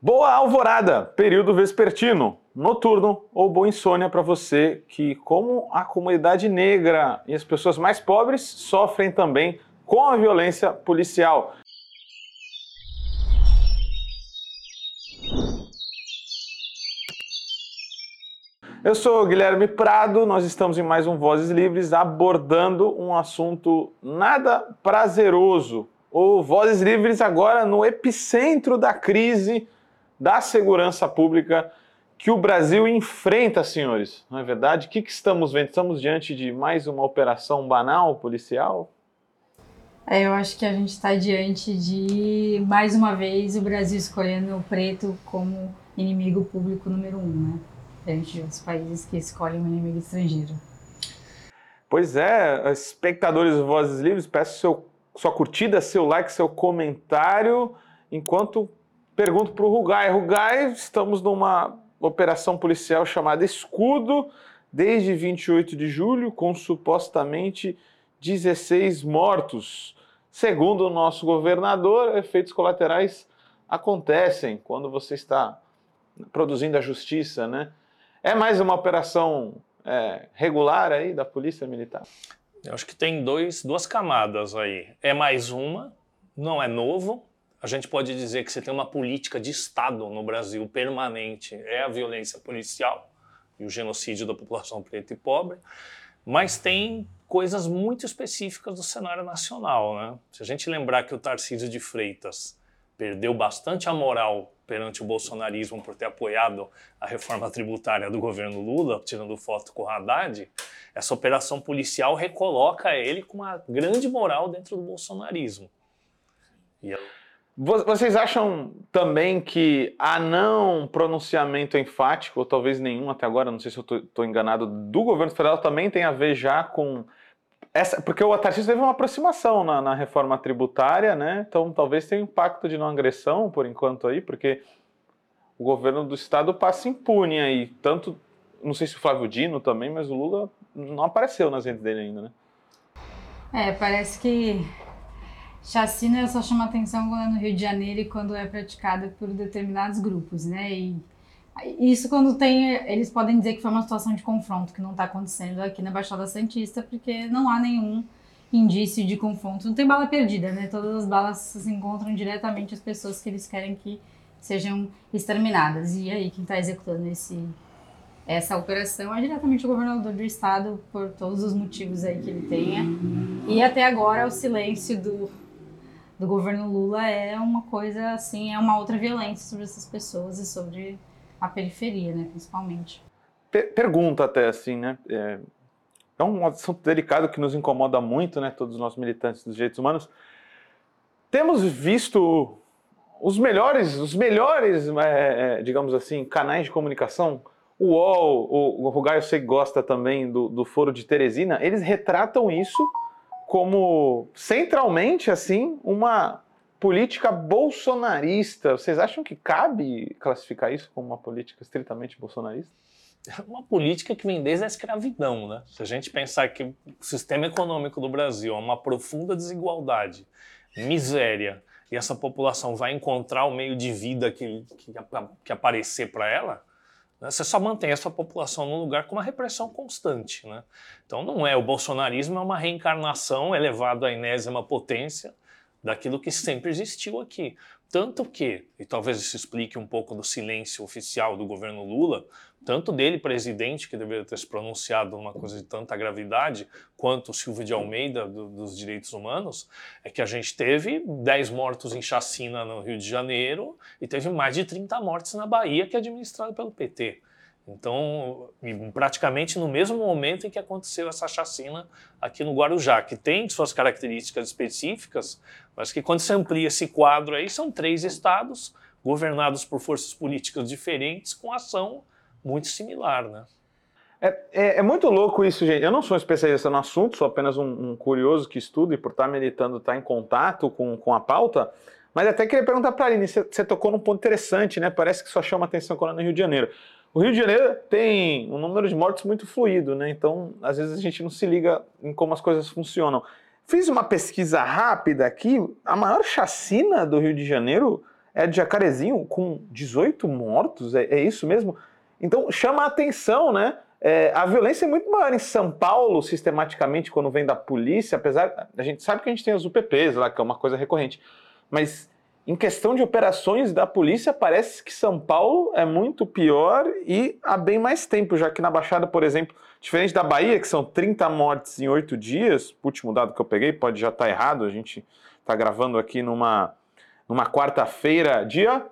Boa alvorada, período vespertino, noturno ou boa insônia para você que, como a comunidade negra e as pessoas mais pobres, sofrem também com a violência policial. Eu sou Guilherme Prado, nós estamos em mais um Vozes Livres abordando um assunto nada prazeroso, ou Vozes Livres agora no epicentro da crise da segurança pública que o Brasil enfrenta, senhores. Não é verdade? O que, que estamos vendo? Estamos diante de mais uma operação banal policial? É, eu acho que a gente está diante de, mais uma vez, o Brasil escolhendo o preto como inimigo público número um, né? Diante de outros países que escolhem um inimigo estrangeiro. Pois é, espectadores do Vozes Livres, peço seu, sua curtida, seu like, seu comentário, enquanto Pergunto para o Rugai. Rugai, estamos numa operação policial chamada Escudo, desde 28 de julho, com supostamente 16 mortos. Segundo o nosso governador, efeitos colaterais acontecem quando você está produzindo a justiça, né? É mais uma operação é, regular aí da Polícia Militar? Eu acho que tem dois, duas camadas aí. É mais uma, não é novo, a gente pode dizer que você tem uma política de Estado no Brasil permanente, é a violência policial e o genocídio da população preta e pobre, mas tem coisas muito específicas do cenário nacional. Né? Se a gente lembrar que o Tarcísio de Freitas perdeu bastante a moral perante o bolsonarismo por ter apoiado a reforma tributária do governo Lula, tirando foto com o Haddad, essa operação policial recoloca ele com uma grande moral dentro do bolsonarismo. E eu... Vocês acham também que a não pronunciamento enfático, ou talvez nenhum até agora, não sei se eu estou enganado, do governo federal também tem a ver já com essa, porque o Tarcísio teve uma aproximação na, na, reforma tributária, né? Então talvez tenha um pacto de não agressão por enquanto aí, porque o governo do estado passa impune aí. Tanto, não sei se o Flávio Dino também, mas o Lula não apareceu nas redes dele ainda, né? É, parece que Chacina só chama atenção quando é no Rio de Janeiro e quando é praticada por determinados grupos, né? E isso quando tem, eles podem dizer que foi uma situação de confronto que não está acontecendo aqui na Baixada Santista, porque não há nenhum indício de confronto, não tem bala perdida, né? Todas as balas se encontram diretamente as pessoas que eles querem que sejam exterminadas. E aí quem está executando esse essa operação é diretamente o governador do estado por todos os motivos aí que ele tenha. E até agora o silêncio do do governo Lula é uma coisa assim, é uma outra violência sobre essas pessoas e sobre a periferia, né, principalmente. Pergunta até assim, né? É, é um assunto delicado que nos incomoda muito, né? Todos nós militantes dos direitos humanos. Temos visto os melhores, os melhores, é, é, digamos assim, canais de comunicação. O UOL, o, Rugai, eu sei gosta também do, do Foro de Teresina, eles retratam isso como centralmente assim uma política bolsonarista. Vocês acham que cabe classificar isso como uma política estritamente bolsonarista? Uma política que vem desde a escravidão, né? Se a gente pensar que o sistema econômico do Brasil é uma profunda desigualdade, miséria, e essa população vai encontrar o meio de vida que, que, que aparecer para ela? Você só mantém essa população num lugar com uma repressão constante. Né? Então não é, o bolsonarismo é uma reencarnação elevada à enésima potência daquilo que sempre existiu aqui. Tanto que, e talvez isso explique um pouco do silêncio oficial do governo Lula, tanto dele, presidente, que deveria ter se pronunciado uma coisa de tanta gravidade, quanto Silvio de Almeida, do, dos direitos humanos, é que a gente teve 10 mortos em chacina no Rio de Janeiro e teve mais de 30 mortes na Bahia, que é administrado pelo PT. Então, praticamente no mesmo momento em que aconteceu essa chacina aqui no Guarujá, que tem suas características específicas, mas que quando se amplia esse quadro aí, são três estados governados por forças políticas diferentes com ação muito similar, né? É, é, é, muito louco isso, gente. Eu não sou um especialista no assunto, sou apenas um, um curioso que estuda e por estar militando, estar em contato com, com a pauta, mas até queria perguntar para a Aline, você, você tocou num ponto interessante, né? Parece que só chama atenção quando é no Rio de Janeiro. O Rio de Janeiro tem um número de mortes muito fluido, né? Então, às vezes a gente não se liga em como as coisas funcionam. Fiz uma pesquisa rápida aqui. A maior chacina do Rio de Janeiro é de Jacarezinho, com 18 mortos, é, é isso mesmo? Então chama a atenção, né? É, a violência é muito maior em São Paulo, sistematicamente, quando vem da polícia, apesar. A gente sabe que a gente tem as UPPs lá, que é uma coisa recorrente. Mas em questão de operações da polícia, parece que São Paulo é muito pior e há bem mais tempo, já que na Baixada, por exemplo, diferente da Bahia, que são 30 mortes em oito dias, o último dado que eu peguei pode já estar tá errado, a gente está gravando aqui numa, numa quarta-feira, dia.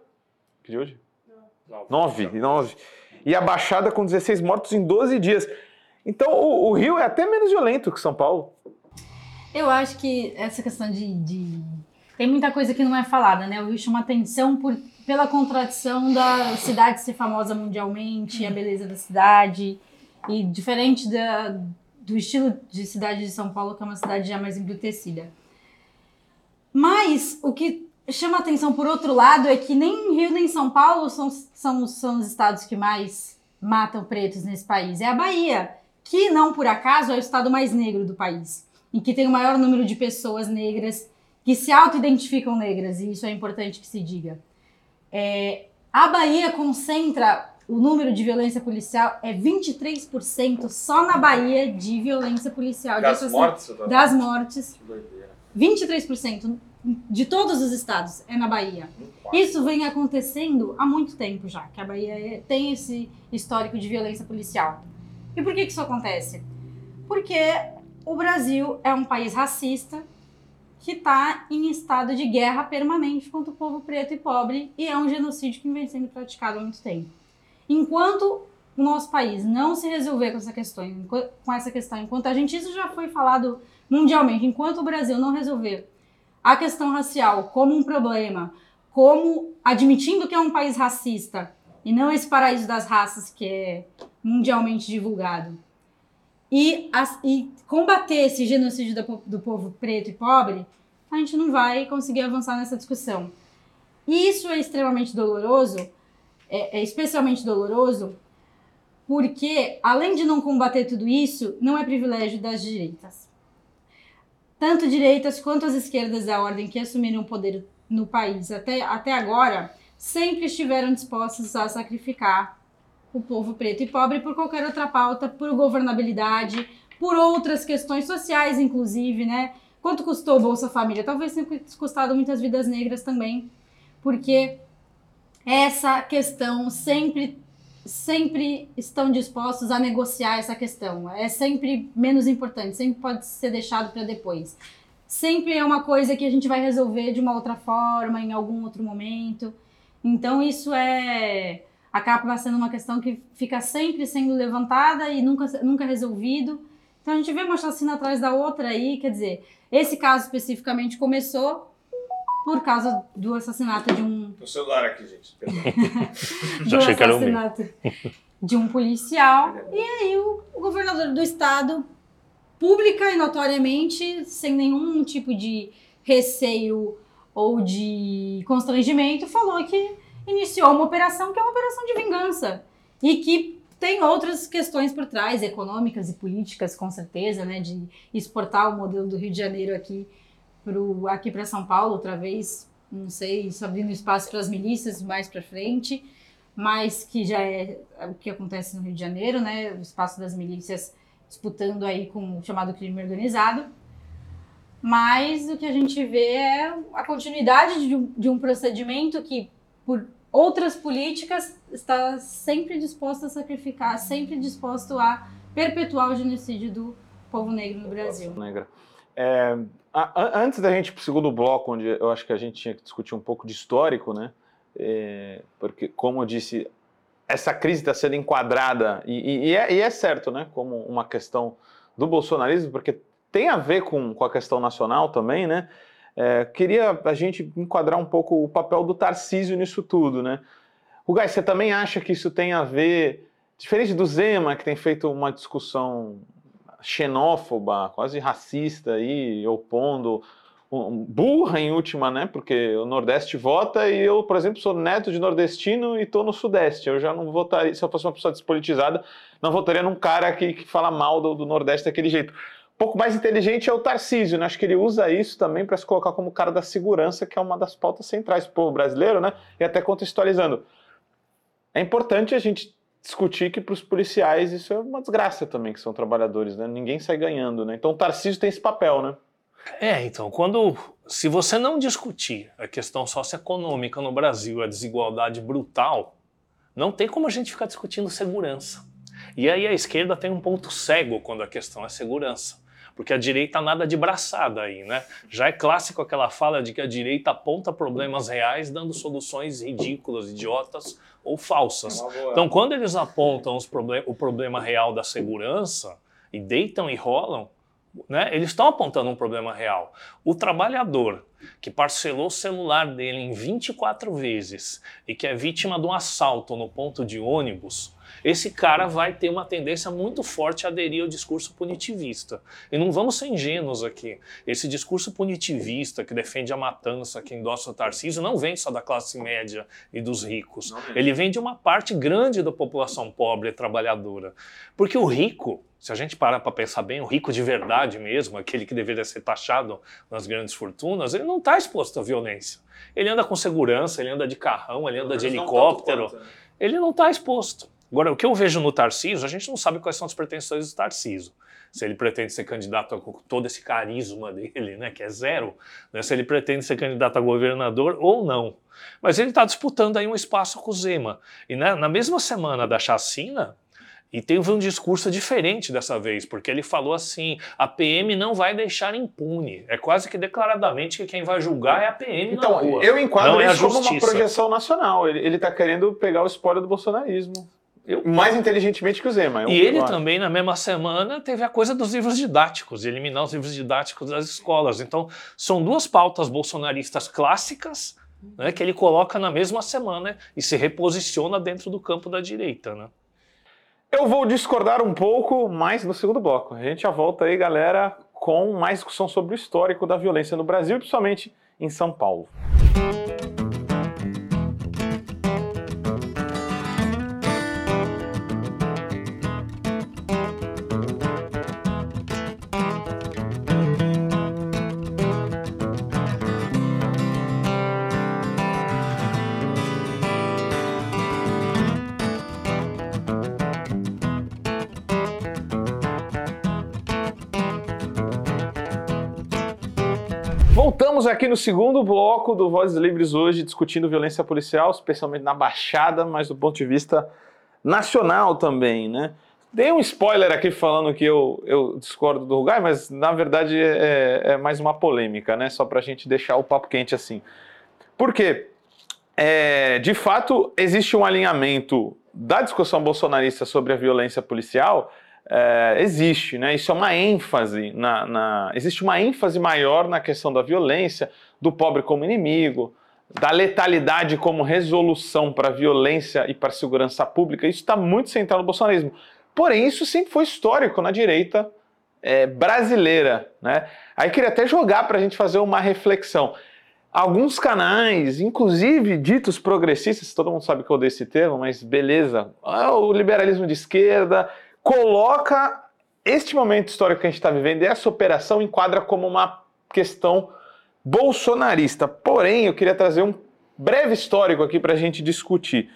Que dia hoje? 9. 9. E a Baixada com 16 mortos em 12 dias. Então o, o, Rio é até menos violento que São Paulo. Eu acho que essa questão de, de, Tem muita coisa que não é falada, né? O Rio chama atenção por, pela contradição da cidade ser famosa mundialmente, a beleza da cidade. E diferente da, do estilo de cidade de São Paulo, que é uma cidade já mais embrutecida. Mas o que chama atenção por outro lado é que nem Rio nem São Paulo são, são, são os estados que mais matam pretos nesse país. É a Bahia, que não por acaso é o estado mais negro do país, e que tem o maior número de pessoas negras que se auto-identificam negras, e isso é importante que se diga. É, a Bahia concentra o número de violência policial é 23% só na Bahia de violência policial. Das mortes? Das mortes. 23% de todos os estados é na Bahia. Isso vem acontecendo há muito tempo já, que a Bahia é, tem esse histórico de violência policial. E por que, que isso acontece? Porque o Brasil é um país racista que está em estado de guerra permanente contra o povo preto e pobre e é um genocídio que vem sendo praticado há muito tempo. Enquanto o nosso país não se resolver com essa questão, com essa questão, enquanto a gente isso já foi falado mundialmente, enquanto o Brasil não resolver a questão racial como um problema, como admitindo que é um país racista e não esse paraíso das raças que é mundialmente divulgado, e, as, e combater esse genocídio do, do povo preto e pobre, a gente não vai conseguir avançar nessa discussão. E isso é extremamente doloroso, é, é especialmente doloroso, porque além de não combater tudo isso, não é privilégio das direitas tanto direitas quanto as esquerdas da ordem que assumiram o poder no país até, até agora sempre estiveram dispostos a sacrificar o povo preto e pobre por qualquer outra pauta, por governabilidade, por outras questões sociais, inclusive, né? Quanto custou o Bolsa Família? Talvez tenha custado muitas vidas negras também, porque essa questão sempre sempre estão dispostos a negociar essa questão. É sempre menos importante, sempre pode ser deixado para depois. Sempre é uma coisa que a gente vai resolver de uma outra forma, em algum outro momento. Então isso é acaba sendo uma questão que fica sempre sendo levantada e nunca, nunca resolvido. Então a gente vê uma chacina atrás da outra aí, quer dizer, esse caso especificamente começou por causa do assassinato de um. O celular aqui, gente. Já achei que era o assassinato de um policial. E aí o, o governador do estado, pública e notoriamente, sem nenhum tipo de receio ou de constrangimento, falou que iniciou uma operação que é uma operação de vingança e que tem outras questões por trás, econômicas e políticas, com certeza, né, de exportar o modelo do Rio de Janeiro aqui pro, aqui para São Paulo outra vez, não sei, abrindo espaço para as milícias mais para frente, mas que já é o que acontece no Rio de Janeiro, né? O espaço das milícias disputando aí com o chamado crime organizado. Mas o que a gente vê é a continuidade de um, de um procedimento que, por outras políticas, está sempre disposto a sacrificar, sempre disposto a perpetuar o genocídio do povo negro no Brasil. Negra. É, antes da gente ir para o segundo bloco, onde eu acho que a gente tinha que discutir um pouco de histórico, né? É, porque, como eu disse, essa crise está sendo enquadrada, e, e, é, e, é, certo, né? Como uma questão do bolsonarismo, porque tem a ver com, com a questão nacional também, né? É, queria a gente enquadrar um pouco o papel do Tarcísio nisso tudo, né? Rugai, você também acha que isso tem a ver, diferente do Zema, que tem feito uma discussão xenófoba, quase racista aí, opondo, burra em última, né? Porque o Nordeste vota e eu, por exemplo, sou neto de nordestino e estou no Sudeste. Eu já não votaria, se eu fosse uma pessoa despolitizada, não votaria num cara que, que fala mal do, do Nordeste daquele jeito. Pouco mais inteligente é o Tarcísio, né? Acho que ele usa isso também para se colocar como cara da segurança, que é uma das pautas centrais do povo brasileiro, né? E até contextualizando. É importante a gente discutir que para os policiais isso é uma desgraça também, que são trabalhadores, né? Ninguém sai ganhando, né? Então o Tarcísio tem esse papel, né? É, então, quando. Se você não discutir a questão socioeconômica no Brasil, a desigualdade brutal, não tem como a gente ficar discutindo segurança. E aí a esquerda tem um ponto cego quando a questão é segurança. Porque a direita nada de braçada aí, né? Já é clássico aquela fala de que a direita aponta problemas reais dando soluções ridículas, idiotas ou falsas. Então, quando eles apontam problem o problema real da segurança e deitam e rolam, né, eles estão apontando um problema real. O trabalhador que parcelou o celular dele em 24 vezes e que é vítima de um assalto no ponto de ônibus, esse cara vai ter uma tendência muito forte a aderir ao discurso punitivista. E não vamos ser ingênuos aqui. Esse discurso punitivista que defende a matança, que endossa o Tarcísio, não vem só da classe média e dos ricos. Ele vem de uma parte grande da população pobre e trabalhadora. Porque o rico, se a gente parar para pensar bem, o rico de verdade mesmo, aquele que deveria ser taxado nas grandes fortunas, ele não está exposto à violência. Ele anda com segurança, ele anda de carrão, ele anda de helicóptero. Né? Ele não está exposto. Agora, o que eu vejo no Tarciso, a gente não sabe quais são as pretensões do Tarciso. Se ele pretende ser candidato com todo esse carisma dele, né, que é zero, né, se ele pretende ser candidato a governador ou não. Mas ele está disputando aí um espaço com o Zema. E né, na mesma semana da chacina, e teve um discurso diferente dessa vez, porque ele falou assim: a PM não vai deixar impune. É quase que declaradamente que quem vai julgar é a PM então, na rua. Eu enquadro é isso como uma projeção nacional. Ele está querendo pegar o espólio do bolsonarismo. Eu, mais inteligentemente que o Zema. e ele também, na mesma semana, teve a coisa dos livros didáticos, eliminar os livros didáticos das escolas. Então, são duas pautas bolsonaristas clássicas né, que ele coloca na mesma semana e se reposiciona dentro do campo da direita. Né? Eu vou discordar um pouco mais no segundo bloco. A gente já volta aí, galera, com mais discussão sobre o histórico da violência no Brasil, principalmente em São Paulo. Voltamos aqui no segundo bloco do Vozes Livres hoje, discutindo violência policial, especialmente na Baixada, mas do ponto de vista nacional também, né? Dei um spoiler aqui falando que eu, eu discordo do Rugai, mas na verdade é, é mais uma polêmica, né? Só para a gente deixar o papo quente assim. Por quê? É, de fato, existe um alinhamento da discussão bolsonarista sobre a violência policial é, existe, né? Isso é uma ênfase na, na, existe uma ênfase maior na questão da violência, do pobre como inimigo, da letalidade como resolução para a violência e para a segurança pública. Isso está muito central no bolsonarismo. Porém, isso sempre foi histórico na direita é, brasileira, né? Aí queria até jogar para a gente fazer uma reflexão. Alguns canais, inclusive ditos progressistas, todo mundo sabe que eu odeio esse termo, mas beleza, ah, o liberalismo de esquerda, coloca este momento histórico que a gente está vivendo e essa operação enquadra como uma questão bolsonarista. Porém, eu queria trazer um breve histórico aqui para a gente discutir.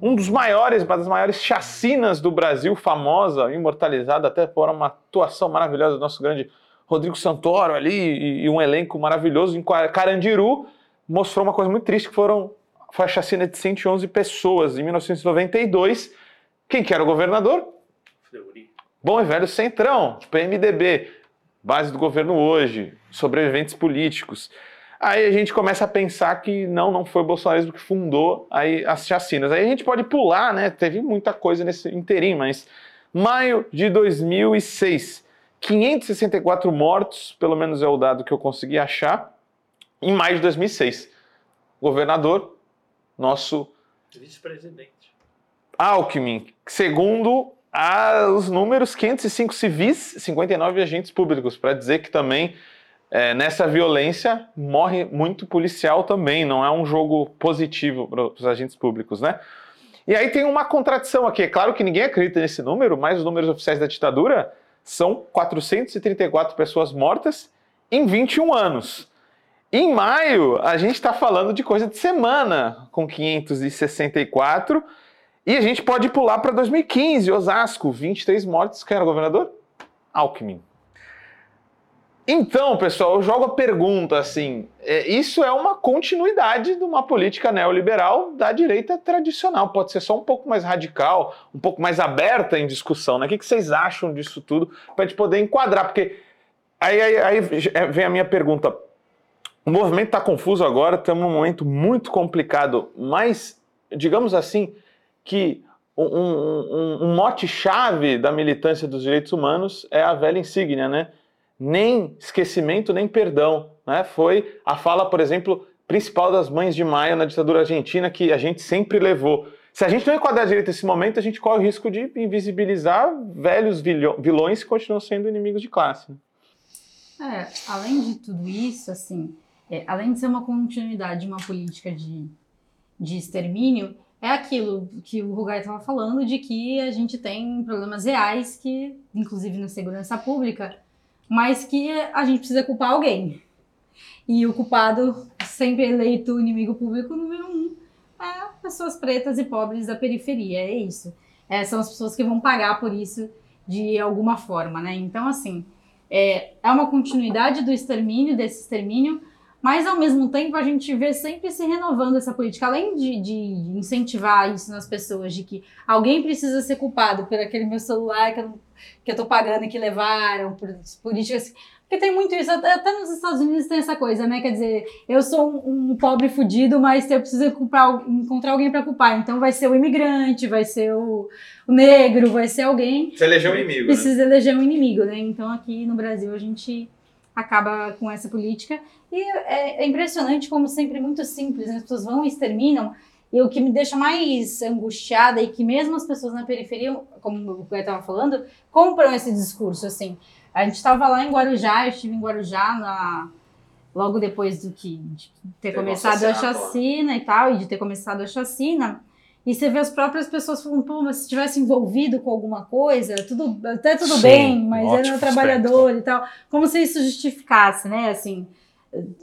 Um dos maiores, uma das maiores chacinas do Brasil, famosa, imortalizada até por uma atuação maravilhosa do nosso grande Rodrigo Santoro ali e, um elenco maravilhoso em Carandiru, mostrou uma coisa muito triste que foram foi a chacina de 111 pessoas em 1992. Quem que era o governador? Bom e velho Centrão, PMDB, base do governo hoje, sobreviventes políticos. Aí a gente começa a pensar que não, não foi o bolsonarismo que fundou aí as chacinas. Aí a gente pode pular, né? Teve muita coisa nesse interim, mas maio de 2006, 564 mortos, pelo menos é o dado que eu consegui achar, em maio de 2006. Governador, nosso vice-presidente. Alckmin, segundo os números 505 civis, 59 agentes públicos, para dizer que também é, nessa violência morre muito policial também, não é um jogo positivo para os agentes públicos, né? E aí tem uma contradição aqui. É claro que ninguém acredita nesse número, mas os números oficiais da ditadura são 434 pessoas mortas em 21 anos. Em maio, a gente está falando de coisa de semana, com 564. E a gente pode pular para 2015, Osasco, 23 mortes. Quem era o governador? Alckmin. Então, pessoal, eu jogo a pergunta assim: é, isso é uma continuidade de uma política neoliberal da direita tradicional. Pode ser só um pouco mais radical, um pouco mais aberta em discussão. Né? O que, que vocês acham disso tudo para a gente poder enquadrar? Porque aí, aí, aí vem a minha pergunta. O movimento está confuso agora, estamos num momento muito complicado, mas, digamos assim, que um, um, um mote-chave da militância dos direitos humanos é a velha insígnia, né? nem esquecimento, nem perdão. Né? Foi a fala, por exemplo, principal das mães de Maia na ditadura argentina, que a gente sempre levou. Se a gente não enquadrar direito esse momento, a gente corre o risco de invisibilizar velhos vilões que continuam sendo inimigos de classe. Né? É, além de tudo isso, assim, é, além de ser uma continuidade de uma política de, de extermínio, é aquilo que o Rugai estava falando, de que a gente tem problemas reais que, inclusive na segurança pública, mas que a gente precisa culpar alguém. E o culpado, sempre eleito inimigo público número um, é pessoas pretas e pobres da periferia, é isso. É, são as pessoas que vão pagar por isso de alguma forma, né? Então, assim, é, é uma continuidade do extermínio, desse extermínio, mas ao mesmo tempo a gente vê sempre se renovando essa política, além de, de, incentivar isso nas pessoas, de que alguém precisa ser culpado por aquele meu celular que eu que eu tô pagando e que levaram, por políticas. Porque tem muito isso, até nos Estados Unidos tem essa coisa, né? Quer dizer, eu sou um, um pobre fudido, mas eu preciso culpar, encontrar alguém para culpar. Então vai ser o imigrante, vai ser o, o negro, vai ser alguém. Você eleger um inimigo. Precisa né? eleger um inimigo, né? Então aqui no Brasil a gente acaba com essa política. E é, é impressionante como sempre muito simples, né? as pessoas vão e exterminam. E o que me deixa mais angustiada e que mesmo as pessoas na periferia, como o eu estava falando, compram esse discurso, assim. A gente estava lá em Guarujá, eu estive em Guarujá na, logo depois do que de ter começado a chacina e tal, e de ter começado a chacina. E você vê as próprias pessoas falando, pô, mas se tivesse envolvido com alguma coisa, tudo, até tudo Sim, bem, mas era um trabalhador e tal. Como se isso justificasse, né? Assim,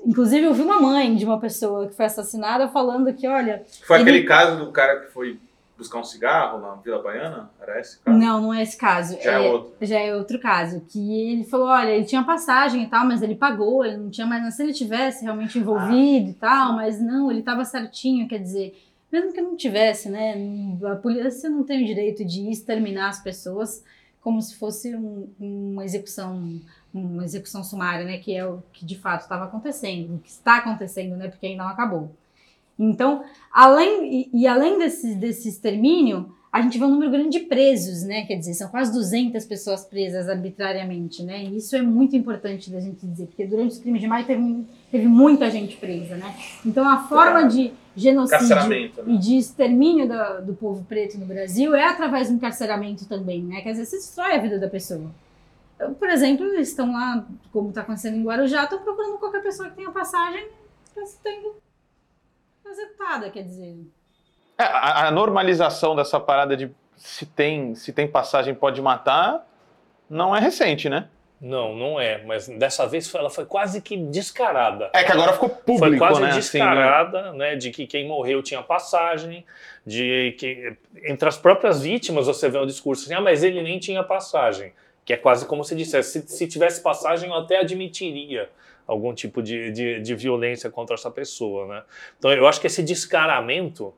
Inclusive, eu vi uma mãe de uma pessoa que foi assassinada falando que, olha. Foi ele... aquele caso do cara que foi buscar um cigarro na Vila Baiana? Era esse caso? Não, não é esse caso. Já é, é outro. Já é outro caso. Que ele falou: olha, ele tinha passagem e tal, mas ele pagou, ele não tinha mais. Se ele tivesse realmente envolvido ah, e tal, mas não, ele estava certinho, quer dizer. Mesmo que não tivesse, né? A polícia não tem o direito de exterminar as pessoas como se fosse um, uma execução uma execução sumária, né, que é o que de fato estava acontecendo, o que está acontecendo, né, porque ainda não acabou. Então, além e, e, além desse, desse extermínio, a gente vê um número grande de presos, né, quer dizer, são quase 200 pessoas presas arbitrariamente, né, e isso é muito importante da gente dizer, porque durante os crimes de maio teve, teve muita gente presa, né, então a forma de genocídio né? e de extermínio do, do povo preto no Brasil é através do encarceramento também, né, quer dizer, você destrói a vida da pessoa. Por exemplo, eles estão lá, como está acontecendo em Guarujá, estão procurando qualquer pessoa que tenha passagem está sendo executada, quer dizer. É, a, a, normalização dessa parada de se tem, se tem passagem pode matar não é recente, né? Não, não é, mas dessa vez ela foi quase que descarada. É que agora ficou público, Foi quase né? descarada, assim, né? né? De que quem morreu tinha passagem, de que entre as próprias vítimas você vê um discurso assim, ah, mas ele nem tinha passagem que é quase como se dissesse, se, se tivesse passagem eu até admitiria algum tipo de, de, de, violência contra essa pessoa, né? Então eu acho que esse descaramento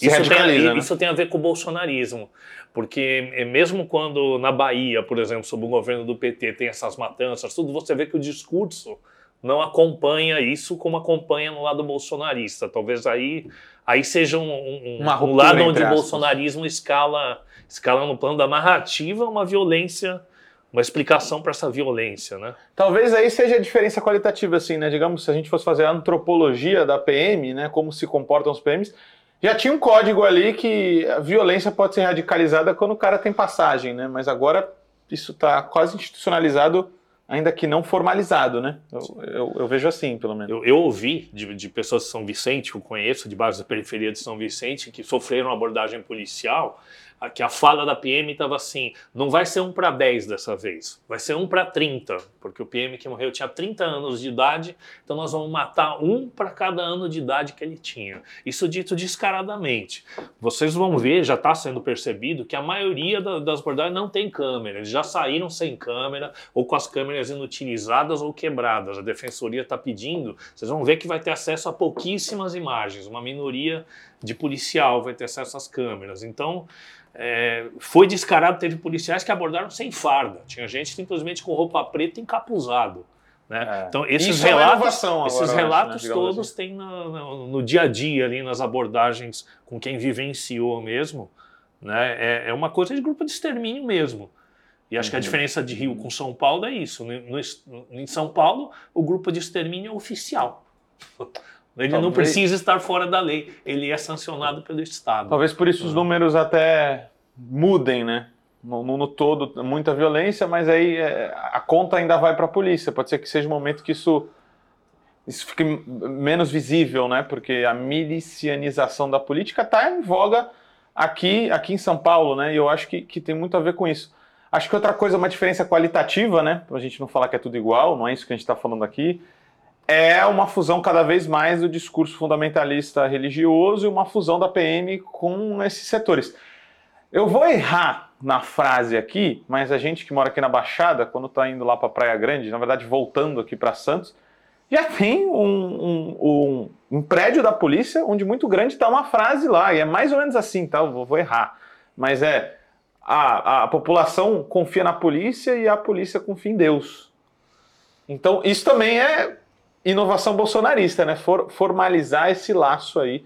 isso tem, a, né? isso tem a ver com o bolsonarismo, porque eh, mesmo quando na Bahia, por exemplo, sob o governo do PT tem essas matanças, tudo você vê que o discurso não acompanha isso como acompanha no lado bolsonarista. Talvez aí aí seja um, um, um lado onde o bolsonarismo escala escala no plano da narrativa uma violência uma explicação para essa violência, né? Talvez aí seja a diferença qualitativa, assim, né? Digamos, se a gente fosse fazer a antropologia da PM, né? Como se comportam os PMs, já tinha um código ali que a violência pode ser radicalizada quando o cara tem passagem, né? Mas agora isso está quase institucionalizado ainda que não formalizado, né? Eu, eu, eu vejo assim, pelo menos. Eu, eu ouvi de, de, pessoas de São Vicente, que eu conheço, de baixo da periferia de São Vicente, que sofreram abordagem policial que a fala da PM estava assim: não vai ser um para 10 dessa vez, vai ser um para 30, porque o PM que morreu tinha 30 anos de idade, então nós vamos matar um para cada ano de idade que ele tinha. Isso dito descaradamente. Vocês vão ver, já está sendo percebido, que a maioria das abordagens não tem câmera, eles já saíram sem câmera ou com as câmeras inutilizadas ou quebradas. A defensoria está pedindo, vocês vão ver que vai ter acesso a pouquíssimas imagens, uma minoria de policial vai ter acesso às câmeras. Então, é, foi descarado, teve policiais que abordaram sem farda. Tinha gente simplesmente com roupa preta encapuzado. Né? É. Então, esses Isso relatos, é esses relatos né, todos assim. têm no, no, no, dia a dia, ali nas abordagens com quem vivenciou mesmo. Né? É, é uma coisa de grupo de extermínio mesmo. E acho uhum. que a uhum. diferença de Rio com São Paulo é isso. No, no, em São Paulo, o grupo de extermínio é oficial. Ele Talvez... não precisa estar fora da lei, ele é sancionado pelo Estado. Talvez por isso os ah. números até mudem, né? No, no todo, muita violência, mas aí é, a conta ainda vai para a polícia. Pode ser que seja um momento que isso, isso fique menos visível, né? Porque a milicianização da política está em voga aqui, aqui em São Paulo, né? E eu acho que, que tem muito a ver com isso. Acho que outra coisa, uma diferença qualitativa, né? Para a gente não falar que é tudo igual, não é isso que a gente está falando aqui é uma fusão cada vez mais do discurso fundamentalista religioso e uma fusão da PM com esses setores. Eu vou errar na frase aqui, mas a gente que mora aqui na Baixada, quando está indo lá para Praia Grande, na verdade voltando aqui para Santos, já tem um, um, um, um, prédio da polícia onde muito grande está uma frase lá, e é mais ou menos assim, tá? Eu vou, vou errar. Mas é a, a população confia na polícia e a polícia confia em Deus. Então, isso também é inovação bolsonarista, né? For, formalizar esse laço aí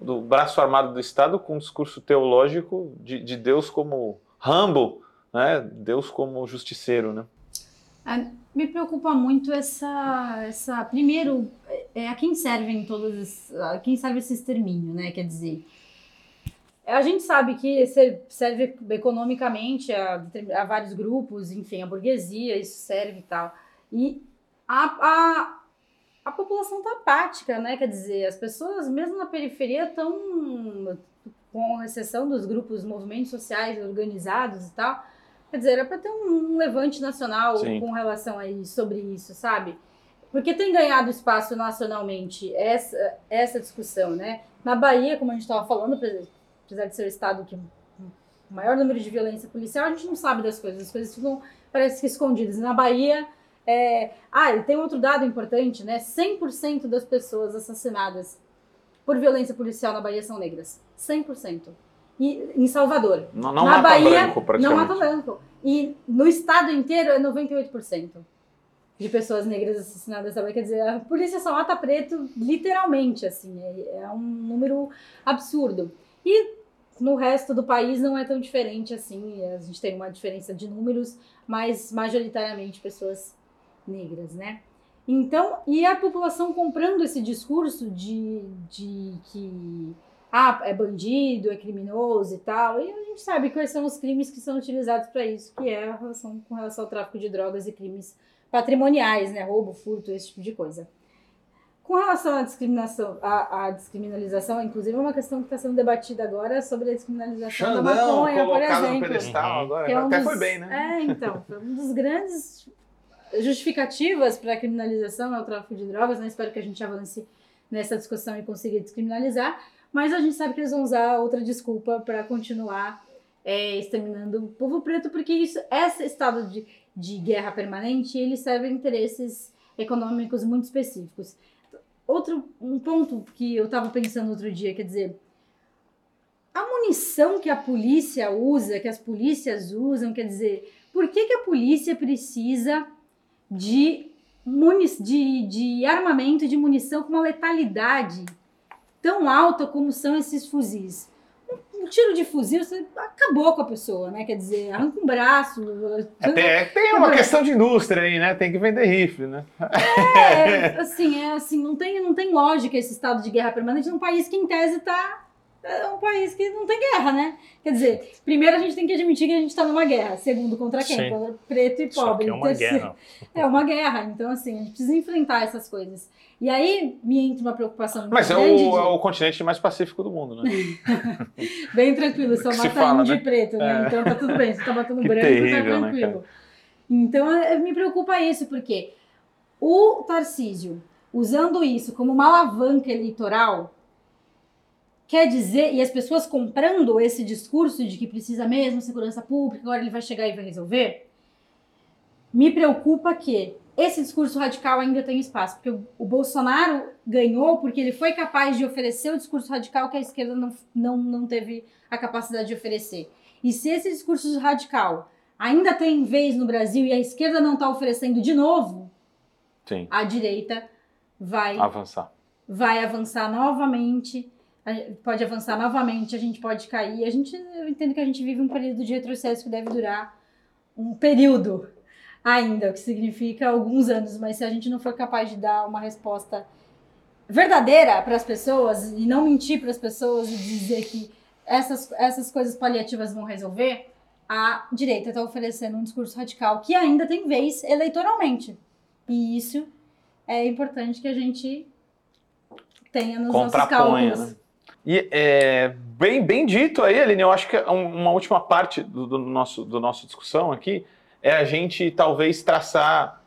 do braço armado do Estado com um discurso teológico de, de Deus como Rambo, né? Deus como justiceiro, né? Me preocupa muito essa, essa primeiro, é, a quem servem todos, a quem serve esse extermínio, né? Quer dizer, a gente sabe que serve economicamente a, a vários grupos, enfim, a burguesia, isso serve e tal. E a, a a população está apática, né? Quer dizer, as pessoas, mesmo na periferia, estão, com exceção dos grupos, movimentos sociais organizados e tal, quer dizer, era para ter um, levante nacional Sim. com relação a isso, sobre isso, sabe? Porque tem ganhado espaço nacionalmente essa, essa discussão, né? Na Bahia, como a gente estava falando, apesar de ser o estado que o maior número de violência policial, a gente não sabe das coisas, as coisas ficam, parece que escondidas. Na Bahia, é, ah, e tem outro dado importante, né? 100% das pessoas assassinadas por violência policial na Bahia são negras. 100%. E em Salvador. Não, não na mata Bahia, branco. Não mata branco. E no estado inteiro é 98% de pessoas negras assassinadas Quer dizer, a polícia só mata preto, literalmente, assim. É, é um número absurdo. E no resto do país não é tão diferente assim. A gente tem uma diferença de números, mas majoritariamente pessoas negras, né? Então, e a população comprando esse discurso de, de que ah, é bandido, é criminoso e tal, e a gente sabe quais são os crimes que são utilizados para isso, que é a relação com relação ao tráfico de drogas e crimes patrimoniais, né? Roubo, furto, esse tipo de coisa. Com relação à discriminação, à, à descriminalização, inclusive é uma questão que está sendo debatida agora sobre a descriminalização Xandão, da maconha, por exemplo. No pedestal agora, é um até dos, foi bem, né? É, então, foi um dos grandes justificativas para a criminalização é o tráfico de drogas, né? Espero que a gente avance nessa discussão e consiga descriminalizar, mas a gente sabe que eles vão usar outra desculpa para continuar é, exterminando o povo preto, porque isso, esse estado de, de guerra permanente, ele serve a interesses econômicos muito específicos. Outro um ponto que eu estava pensando outro dia, quer dizer, a munição que a polícia usa, que as polícias usam, quer dizer, por que, que a polícia precisa de, de, de armamento de munição com uma letalidade tão alta como são esses fuzis. Um tiro de fuzil, você acabou com a pessoa, né? Quer dizer, arranca um braço. Até tem uma questão de indústria aí, né? Tem que vender rifle, né? É, assim, é assim, não tem, não tem lógica esse estado de guerra permanente num país que, em tese, está é um país que não tem guerra, né? Quer dizer, primeiro a gente tem que admitir que a gente está numa guerra. Segundo, contra quem? Sim. Contra preto e Só pobre. que é uma Terceiro- guerra. É uma guerra. Então, assim, a gente precisa enfrentar essas coisas. E aí me entra uma preocupação Mas é o, de- é o continente mais pacífico do mundo, né? Bem tranquilo, só mata fala, índio né? e preto, né? É. Então tá tudo bem. Se tá matando Que branco, terrível, tá né, tranquilo. então eh, me preocupa isso, porque o Tarcísio, usando isso como uma alavanca eleitoral, quer dizer, e as pessoas comprando esse discurso de que precisa mesmo segurança pública, agora ele vai chegar e vai resolver, me preocupa que esse discurso radical ainda tem espaço, porque o- Bolsonaro ganhou porque ele foi capaz de oferecer o discurso radical que a esquerda não, não, não teve a capacidade de oferecer. E se esse discurso radical ainda tem vez no Brasil e a esquerda não está oferecendo de novo, Sim. a direita vai Avançar. vai avançar novamente, pode avançar novamente, a gente pode cair. A gente, eu entendo que a gente vive um período de retrocesso que deve durar um período ainda, o que significa alguns anos, mas se a gente não for capaz de dar uma resposta verdadeira para as pessoas e não mentir para as pessoas e dizer que essas, essas coisas paliativas vão resolver, a direita está oferecendo um discurso radical que ainda tem vez eleitoralmente. E isso é importante que a gente tenha nos nossos cálculos. né? E é, bem, bem dito aí, Aline, eu acho que um- uma última parte do, do nosso, do nosso discussão aqui é a gente talvez traçar,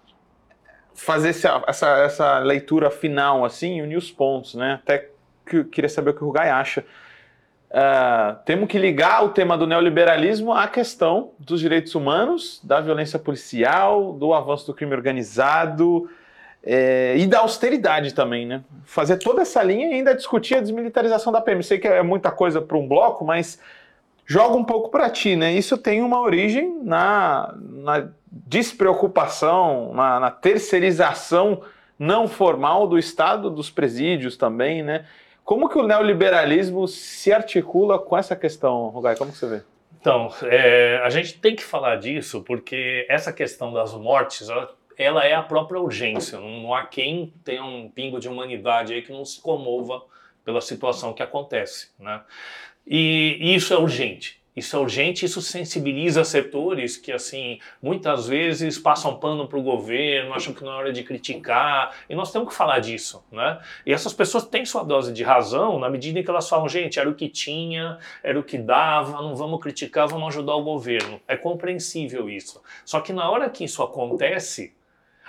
fazer essa, essa, essa leitura final, assim, unir os pontos, né? Até que queria saber o que o Rugai acha. Ah, temos que ligar o tema do neoliberalismo à questão dos direitos humanos, da violência policial, do avanço do crime organizado, é, e da austeridade também, né? Fazer toda essa linha e ainda discutir a desmilitarização da PM. Sei que é muita coisa para um bloco, mas joga um pouco para ti, né? Isso tem uma origem na, na despreocupação, na, na terceirização não formal do Estado, dos presídios também, né? Como que o neoliberalismo se articula com essa questão, Rogai? Como que você vê? Então, é, a gente tem que falar disso porque essa questão das mortes, ela, ela é a própria urgência. Não, não há quem tenha um pingo de humanidade aí que não se comova pela situação que acontece, né? E, e isso é urgente. Isso é urgente, isso sensibiliza setores que, assim, muitas vezes passam pano para o governo, acham que não é hora de criticar, e nós temos que falar disso, né? E essas pessoas têm sua dose de razão na medida em que elas falam, gente, era o que tinha, era o que dava, não vamos criticar, vamos ajudar o governo. É compreensível isso. Só que na hora que isso acontece,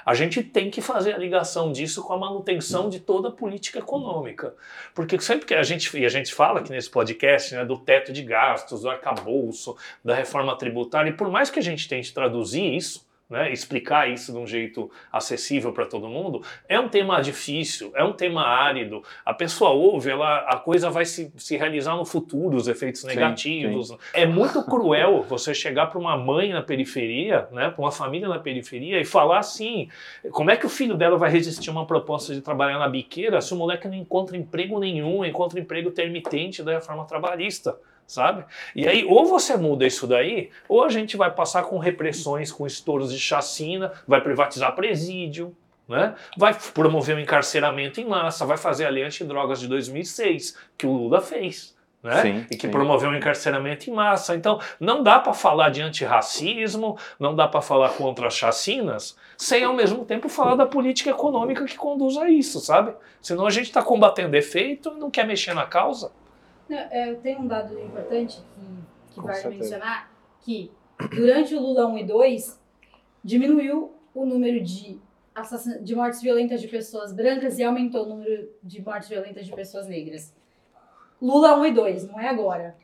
a gente tem que fazer a ligação disso com a manutenção de toda a política econômica. Porque sempre que a gente, e a gente fala aqui nesse podcast né, do teto de gastos, do arcabouço, da reforma tributária, e por mais que a gente tente traduzir isso, né, explicar isso de um jeito acessível para todo mundo, é um tema difícil, é um tema árido. A pessoa ouve, ela, a coisa vai se, se realizar no futuro, os efeitos Sim, negativos. É muito cruel você chegar para uma mãe na periferia, né, para uma família na periferia e falar assim: como é que o filho dela vai resistir a uma proposta de trabalhar na biqueira se o moleque não encontra emprego nenhum, encontra emprego intermitente da reforma trabalhista? Sabe? E aí, ou você muda isso daí, ou a gente vai passar com repressões, com estouros de chacina, vai privatizar presídio, né? vai promover o encarceramento em massa, vai fazer a lei antidrogas de 2006, que o Lula fez. Né? Sim, e que sim. promoveu o encarceramento em massa. Então, não dá para falar de antirracismo, não dá para falar contra as chacinas, sem ao mesmo tempo falar da política econômica que conduz a isso, sabe? Senão a gente está combatendo efeito e não quer mexer na causa. É, Eu tenho um dado importante que, que vale mencionar, que durante o Lula 1 e 2, diminuiu o número de, assassin- de mortes violentas de pessoas brancas e aumentou o número de mortes violentas de pessoas negras. Lula 1 e 2, não é agora.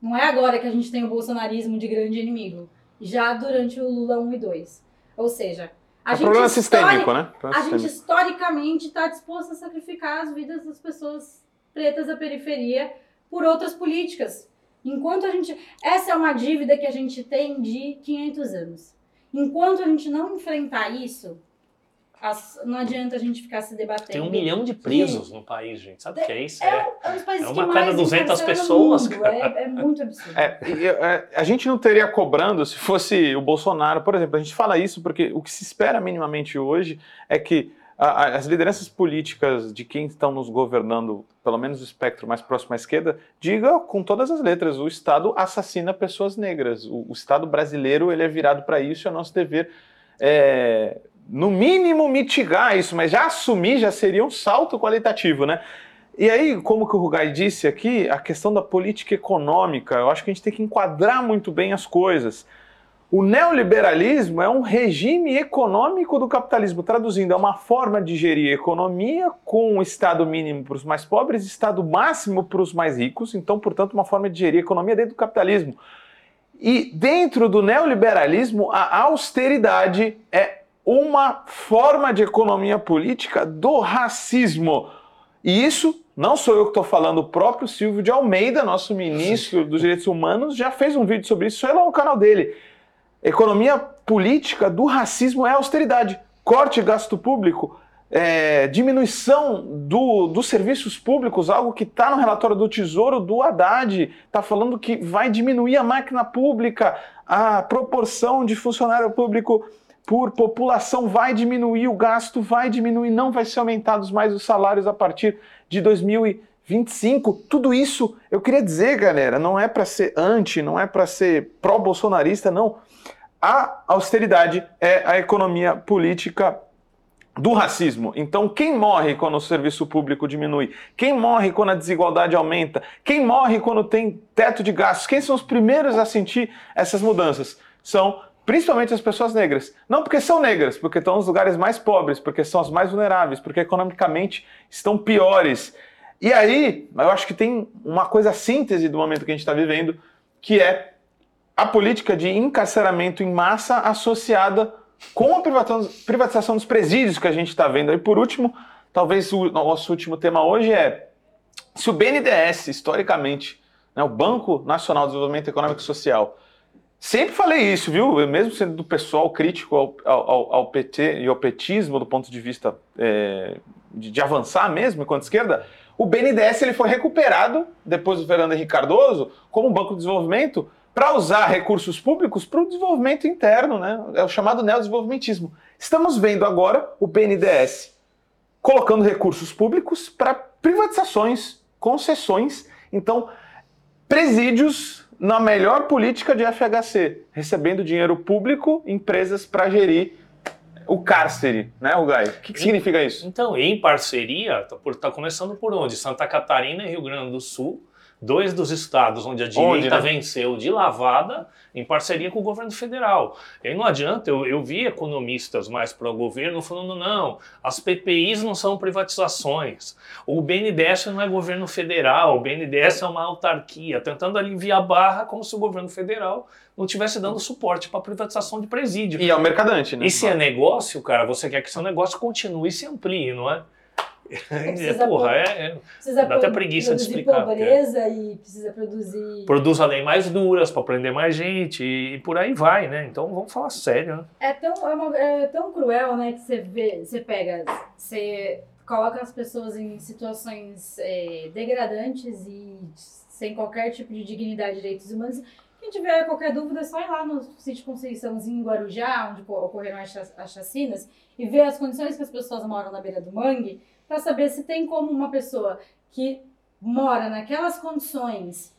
Não é agora que a gente tem o bolsonarismo de grande inimigo. Já durante o Lula 1 e 2. Ou seja, a É gente problema sistêmico, né? Problema a gente sistêmico. historicamente está disposto a sacrificar as vidas das pessoas pretas da periferia por outras políticas. Enquanto a gente. Essa é uma dívida que a gente tem de 500 anos. Enquanto a gente não enfrentar isso, as- não adianta a gente ficar se debatendo. Tem um milhão de presos no país, gente. Sabe o que é isso? É, É, um- é um dos países é que uma mais cada 200 encarceram no pessoas, mundo. É, é muito absurdo. É, e, é, a gente não teria cobrando se fosse o Bolsonaro, por exemplo. A gente fala isso porque o que se espera minimamente hoje é que as lideranças políticas de quem estão nos governando, pelo menos o espectro mais próximo à esquerda, diga com todas as letras: o Estado assassina pessoas negras. O, o Estado brasileiro ele é virado para isso, é nosso dever, é, no mínimo, mitigar isso, mas já assumir já seria um salto qualitativo, né? E aí, como que o Rugai disse aqui, a questão da política econômica, eu acho que a gente tem que enquadrar muito bem as coisas. O neoliberalismo é um regime econômico do capitalismo, traduzindo, é uma forma de gerir economia com um Estado mínimo para os mais pobres Estado máximo para os mais ricos, então, portanto, uma forma de gerir economia dentro do capitalismo. E dentro do neoliberalismo, a austeridade é uma forma de economia política do racismo. E isso não sou eu que estou falando, o próprio Silvio de Almeida, nosso ministro dos Direitos Humanos, já fez um vídeo sobre isso, foi lá no canal dele. Economia política do racismo é austeridade. Corte gasto público, é, diminuição do, dos serviços públicos, algo que está no relatório do Tesouro do Haddad, está falando que vai diminuir a máquina pública, a proporção de funcionário público por população vai diminuir, o gasto vai diminuir, não vai ser aumentados mais os salários a partir de 2025. Tudo isso, eu queria dizer, galera, não é para ser anti, não é para ser pró-bolsonarista, não a austeridade é a economia política do racismo. Então, quem morre quando o serviço público diminui? Quem morre quando a desigualdade aumenta? Quem morre quando tem teto de gastos? Quem são os primeiros a sentir essas mudanças? São principalmente as pessoas negras. Não porque são negras, porque estão nos lugares mais pobres, porque são as mais vulneráveis, porque economicamente estão piores. E aí, eu acho que tem uma coisa síntese do momento que a gente está vivendo, que é a política de encarceramento em massa associada com a privatização dos presídios que a gente está vendo. E por último, talvez o nosso último tema hoje é se o BNDES, historicamente, né, o Banco Nacional de Desenvolvimento Econômico e Social, sempre falei isso, viu? Eu mesmo sendo do pessoal crítico ao, ao, ao, PT e ao petismo do ponto de vista é, de, de, avançar mesmo enquanto esquerda, o BNDES ele foi recuperado depois do Fernando Henrique Cardoso como um banco de desenvolvimento para usar recursos públicos para o desenvolvimento interno, né? É o chamado neodesenvolvimentismo. Estamos vendo agora o BNDES colocando recursos públicos para privatizações, concessões. Então, presídios na melhor política de FHC, recebendo dinheiro público, empresas para gerir o cárcere, né, Ugai? O que, que significa isso? Então, em parceria, está tá começando por onde? Santa Catarina e Rio Grande do Sul dois dos estados onde a direita onde, né? venceu de lavada em parceria com o governo federal. E aí não adianta, eu, eu vi economistas mais para o governo falando, não, as PPIs não são privatizações, o BNDES não é governo federal, o BNDES é uma autarquia, tentando aliviar a barra como se o governo federal não estivesse dando suporte para a privatização de presídio. E é o mercadante, né? E se é negócio, cara, você quer que seu negócio continue e se amplie, não é? Precisa porra, é, é, precisa dá até preguiça de explicar. pobreza é. e precisa produzir... Produz a lei mais duras para prender mais gente e, e, por aí vai, né? Então vamos falar sério, né? É tão, é, uma, é tão cruel, né, que você vê, você pega, você coloca as pessoas em situações é, degradantes e sem qualquer tipo de dignidade de direitos humanos. Quem tiver qualquer dúvida, é só ir lá no sítio Conceiçãozinho em Guarujá, onde ocorreram as chacinas, e ver as condições que as pessoas moram na beira do mangue, para saber se tem como uma pessoa que mora naquelas condições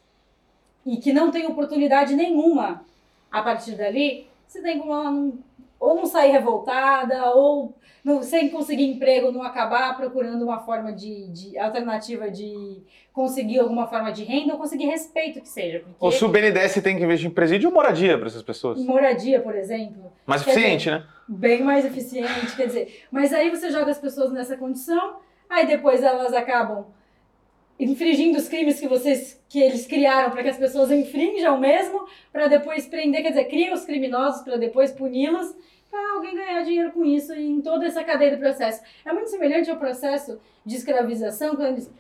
e que não tem oportunidade nenhuma a partir dali, se tem como ela não, ou não sair revoltada, ou não, sem conseguir emprego, não acabar procurando uma forma de, de alternativa de conseguir alguma forma de renda ou conseguir respeito que seja. Ou se o BNDES tem que investir em presídio ou moradia para essas pessoas? Moradia, por exemplo. Mais eficiente, dizer, né? Bem mais eficiente, quer dizer. Mas aí você joga as pessoas nessa condição, aí depois elas acabam infringindo os crimes que vocês que eles criaram para que as pessoas infrinjam mesmo, para depois prender, quer dizer, criam os criminosos para depois puni-los para alguém ganhar dinheiro com isso em toda essa cadeia do processo. É muito semelhante ao processo de escravização, quando eles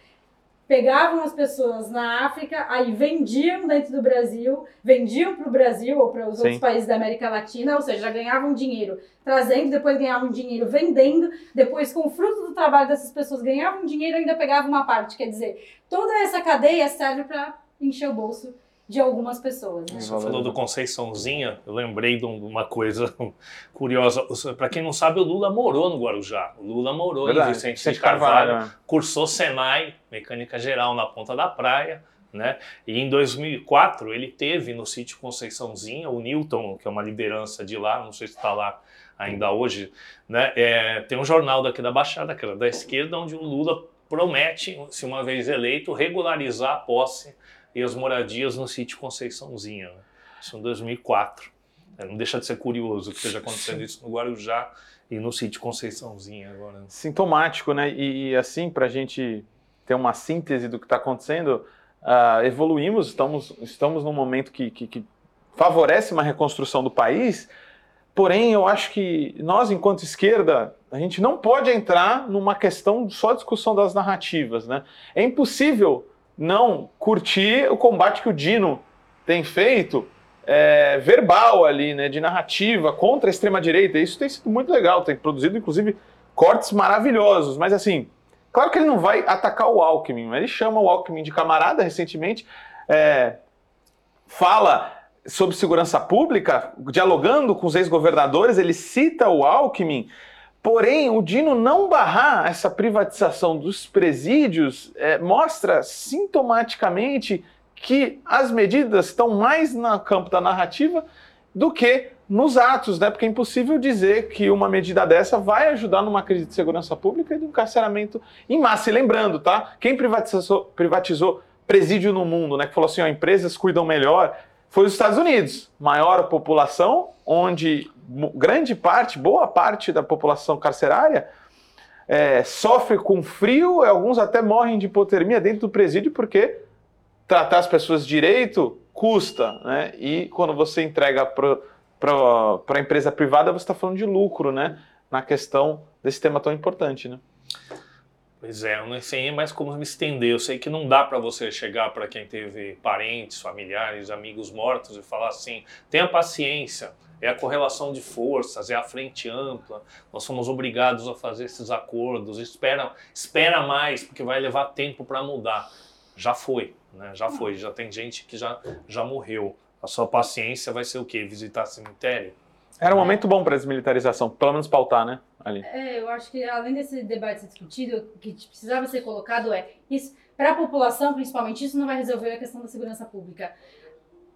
pegavam as pessoas na África, aí vendiam dentro do Brasil, vendiam para o Brasil ou para os Sim. outros países da América Latina, ou seja, já ganhavam dinheiro trazendo, depois ganhavam dinheiro vendendo, depois com o fruto do trabalho dessas pessoas ganhavam dinheiro e ainda pegavam uma parte. Quer dizer, toda essa cadeia serve para encher o bolso de algumas pessoas. Né? Você falou do Conceiçãozinha, eu lembrei de uma coisa curiosa. Para quem não sabe, o Lula morou no Guarujá. O Lula morou Verdade. em Vicente, Vicente de Carvalho, Carvalho, cursou Senai, Mecânica Geral na Ponta da Praia. Né? E em 2004 ele teve no sítio Conceiçãozinha, o Newton, que é uma liderança de lá, não sei se está lá ainda hoje, né? É, tem um jornal daqui da Baixada, que era da esquerda, onde o Lula promete, se uma vez eleito, regularizar a posse e as moradias no sítio Conceiçãozinha. Né? Isso em 2004. É, não deixa de ser curioso que esteja acontecendo isso no Guarujá e no sítio Conceiçãozinha agora. Sintomático, né? E, e assim, para a gente ter uma síntese do que está acontecendo, uh, evoluímos, estamos, estamos num momento que, que, que favorece uma reconstrução do país, porém eu acho que nós, enquanto esquerda, a gente não pode entrar numa questão só discussão das narrativas, né? É impossível não curtir o combate que o Dino tem feito é, verbal ali, né, de narrativa contra a extrema-direita. Isso tem sido muito legal, tem produzido, inclusive, cortes maravilhosos. Mas, assim, claro que ele não vai atacar o Alckmin, ele chama o Alckmin de camarada recentemente, é, fala sobre segurança pública, dialogando com os ex-governadores, ele cita o Alckmin Porém, o Dino não barrar essa privatização dos presídios é, mostra sintomaticamente que as medidas estão mais no campo da narrativa do que nos atos, né? Porque é impossível dizer que uma medida dessa vai ajudar numa crise de segurança pública e de um encarceramento em massa. E lembrando, tá? Quem privatizou, privatizou presídio no mundo, né? Que falou assim, ó, empresas cuidam melhor, foi os Estados Unidos. Maior população, onde grande parte, boa parte da população carcerária é, sofre com frio, alguns até morrem de hipotermia dentro do presídio porque tratar as pessoas direito custa, né? E quando você entrega para a empresa privada, você está falando de lucro, né? Na questão desse tema tão importante, né? Pois é, eu não sei mais como me estender. Eu sei que não dá para você chegar para quem teve parentes, familiares, amigos mortos e falar assim: tenha paciência, é a correlação de forças, é a frente ampla. Nós somos obrigados a fazer esses acordos. Espera, espera mais, porque vai levar tempo para mudar. Já foi, né? Já foi. Já tem gente que já, já morreu. A sua paciência vai ser o quê? Visitar cemitério? Era um momento bom para a desmilitarização, pelo menos pautar, né? Ali. É, eu acho que além desse debate ser discutido, o que precisava ser colocado é isso para a população, principalmente, isso não vai resolver a questão da segurança pública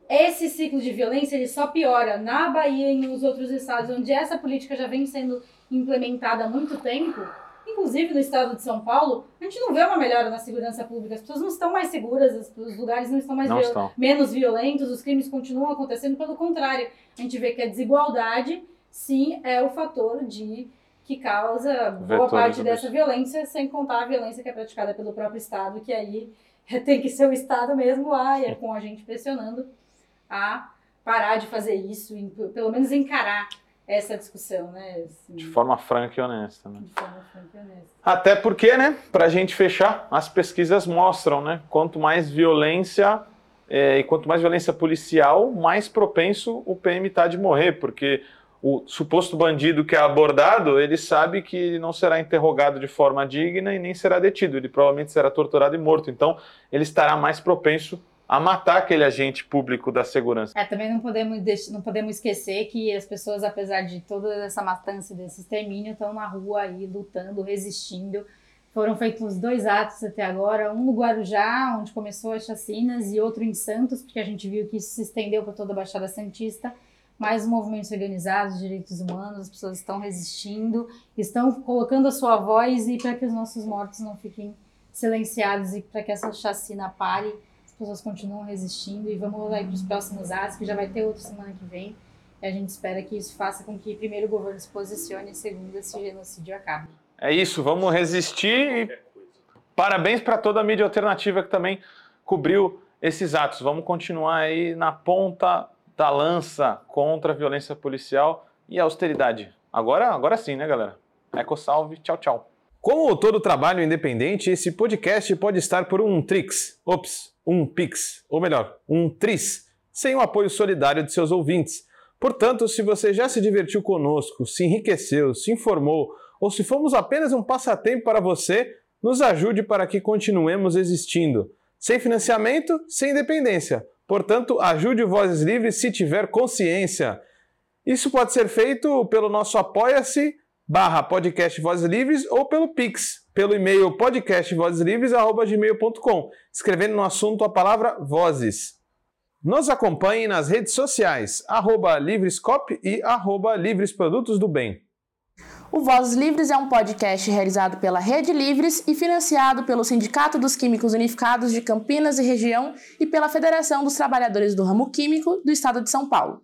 esse ciclo de violência ele só piora na Bahia e nos outros estados onde essa política já vem sendo implementada há muito tempo, inclusive no estado de São Paulo, a gente não vê uma melhora na segurança pública. As pessoas não estão mais seguras, os lugares não estão mais não viol estão. menos violentos, os crimes continuam acontecendo. Pelo contrário, a gente vê que a desigualdade, sim, é o fator de que causa boa parte dessa violência, sem contar a violência que é praticada pelo próprio Estado, que aí tem que ser o Estado mesmo lá, e é com a gente pressionando a parar de fazer isso, pelo menos encarar essa discussão, né? Assim, de forma franca e honesta, né? De forma franca e honesta. Até porque, né, para a gente fechar, as pesquisas mostram, né, quanto mais violência é, e quanto mais violência policial, mais propenso o PM está de morrer, porque o suposto bandido que é abordado, ele sabe que não será interrogado de forma digna e nem será detido, ele provavelmente será torturado e morto, então ele estará mais propenso a matar aquele agente público da segurança. É, também não podemos, não podemos esquecer que as pessoas, apesar de toda essa matança, desse extermínio, estão na rua aí lutando, resistindo. Foram feitos dois atos até agora, um no Guarujá, onde começou as chacinas, e outro em Santos, porque a gente viu que isso se estendeu para toda a Baixada Santista. Mais movimentos organizados direitos humanos, as pessoas estão resistindo, estão colocando a sua voz e para que os nossos mortos não fiquem silenciados e para que essa chacina pare as pessoas continuam resistindo e vamos aí para os próximos atos, que já vai ter outro semana que vem. E a gente espera que isso faça com que primeiro o governo se posicione e segundo esse genocídio acabe. É isso, vamos resistir e parabéns para toda a mídia alternativa que também cobriu esses atos. Vamos continuar aí na ponta da lança contra a violência policial e a austeridade. Agora, agora sim, né, galera? Eco salve, tchau, tchau. Como todo trabalho independente, esse podcast pode estar por um Trix, ops, um Pix, ou melhor, um Tris, sem o apoio solidário de seus ouvintes. Portanto, se você já se divertiu conosco, se enriqueceu, se informou, ou se fomos apenas um passatempo para você, nos ajude para que continuemos existindo. Sem financiamento, sem independência Portanto, ajude o Vozes Livres se tiver consciência. Isso pode ser feito pelo nosso apoia-se barra podcast Vozes Livres ou pelo Pix, pelo e-mail podcastvozeslivres.gmail.com, escrevendo no assunto a palavra Vozes. Nos acompanhe nas redes sociais, arroba Livrescop e arroba Livres Produtos do Bem. O Vozes Livres é um podcast realizado pela Rede Livres e financiado pelo Sindicato dos Químicos Unificados de Campinas e Região e pela Federação dos Trabalhadores do Ramo Químico do Estado de São Paulo.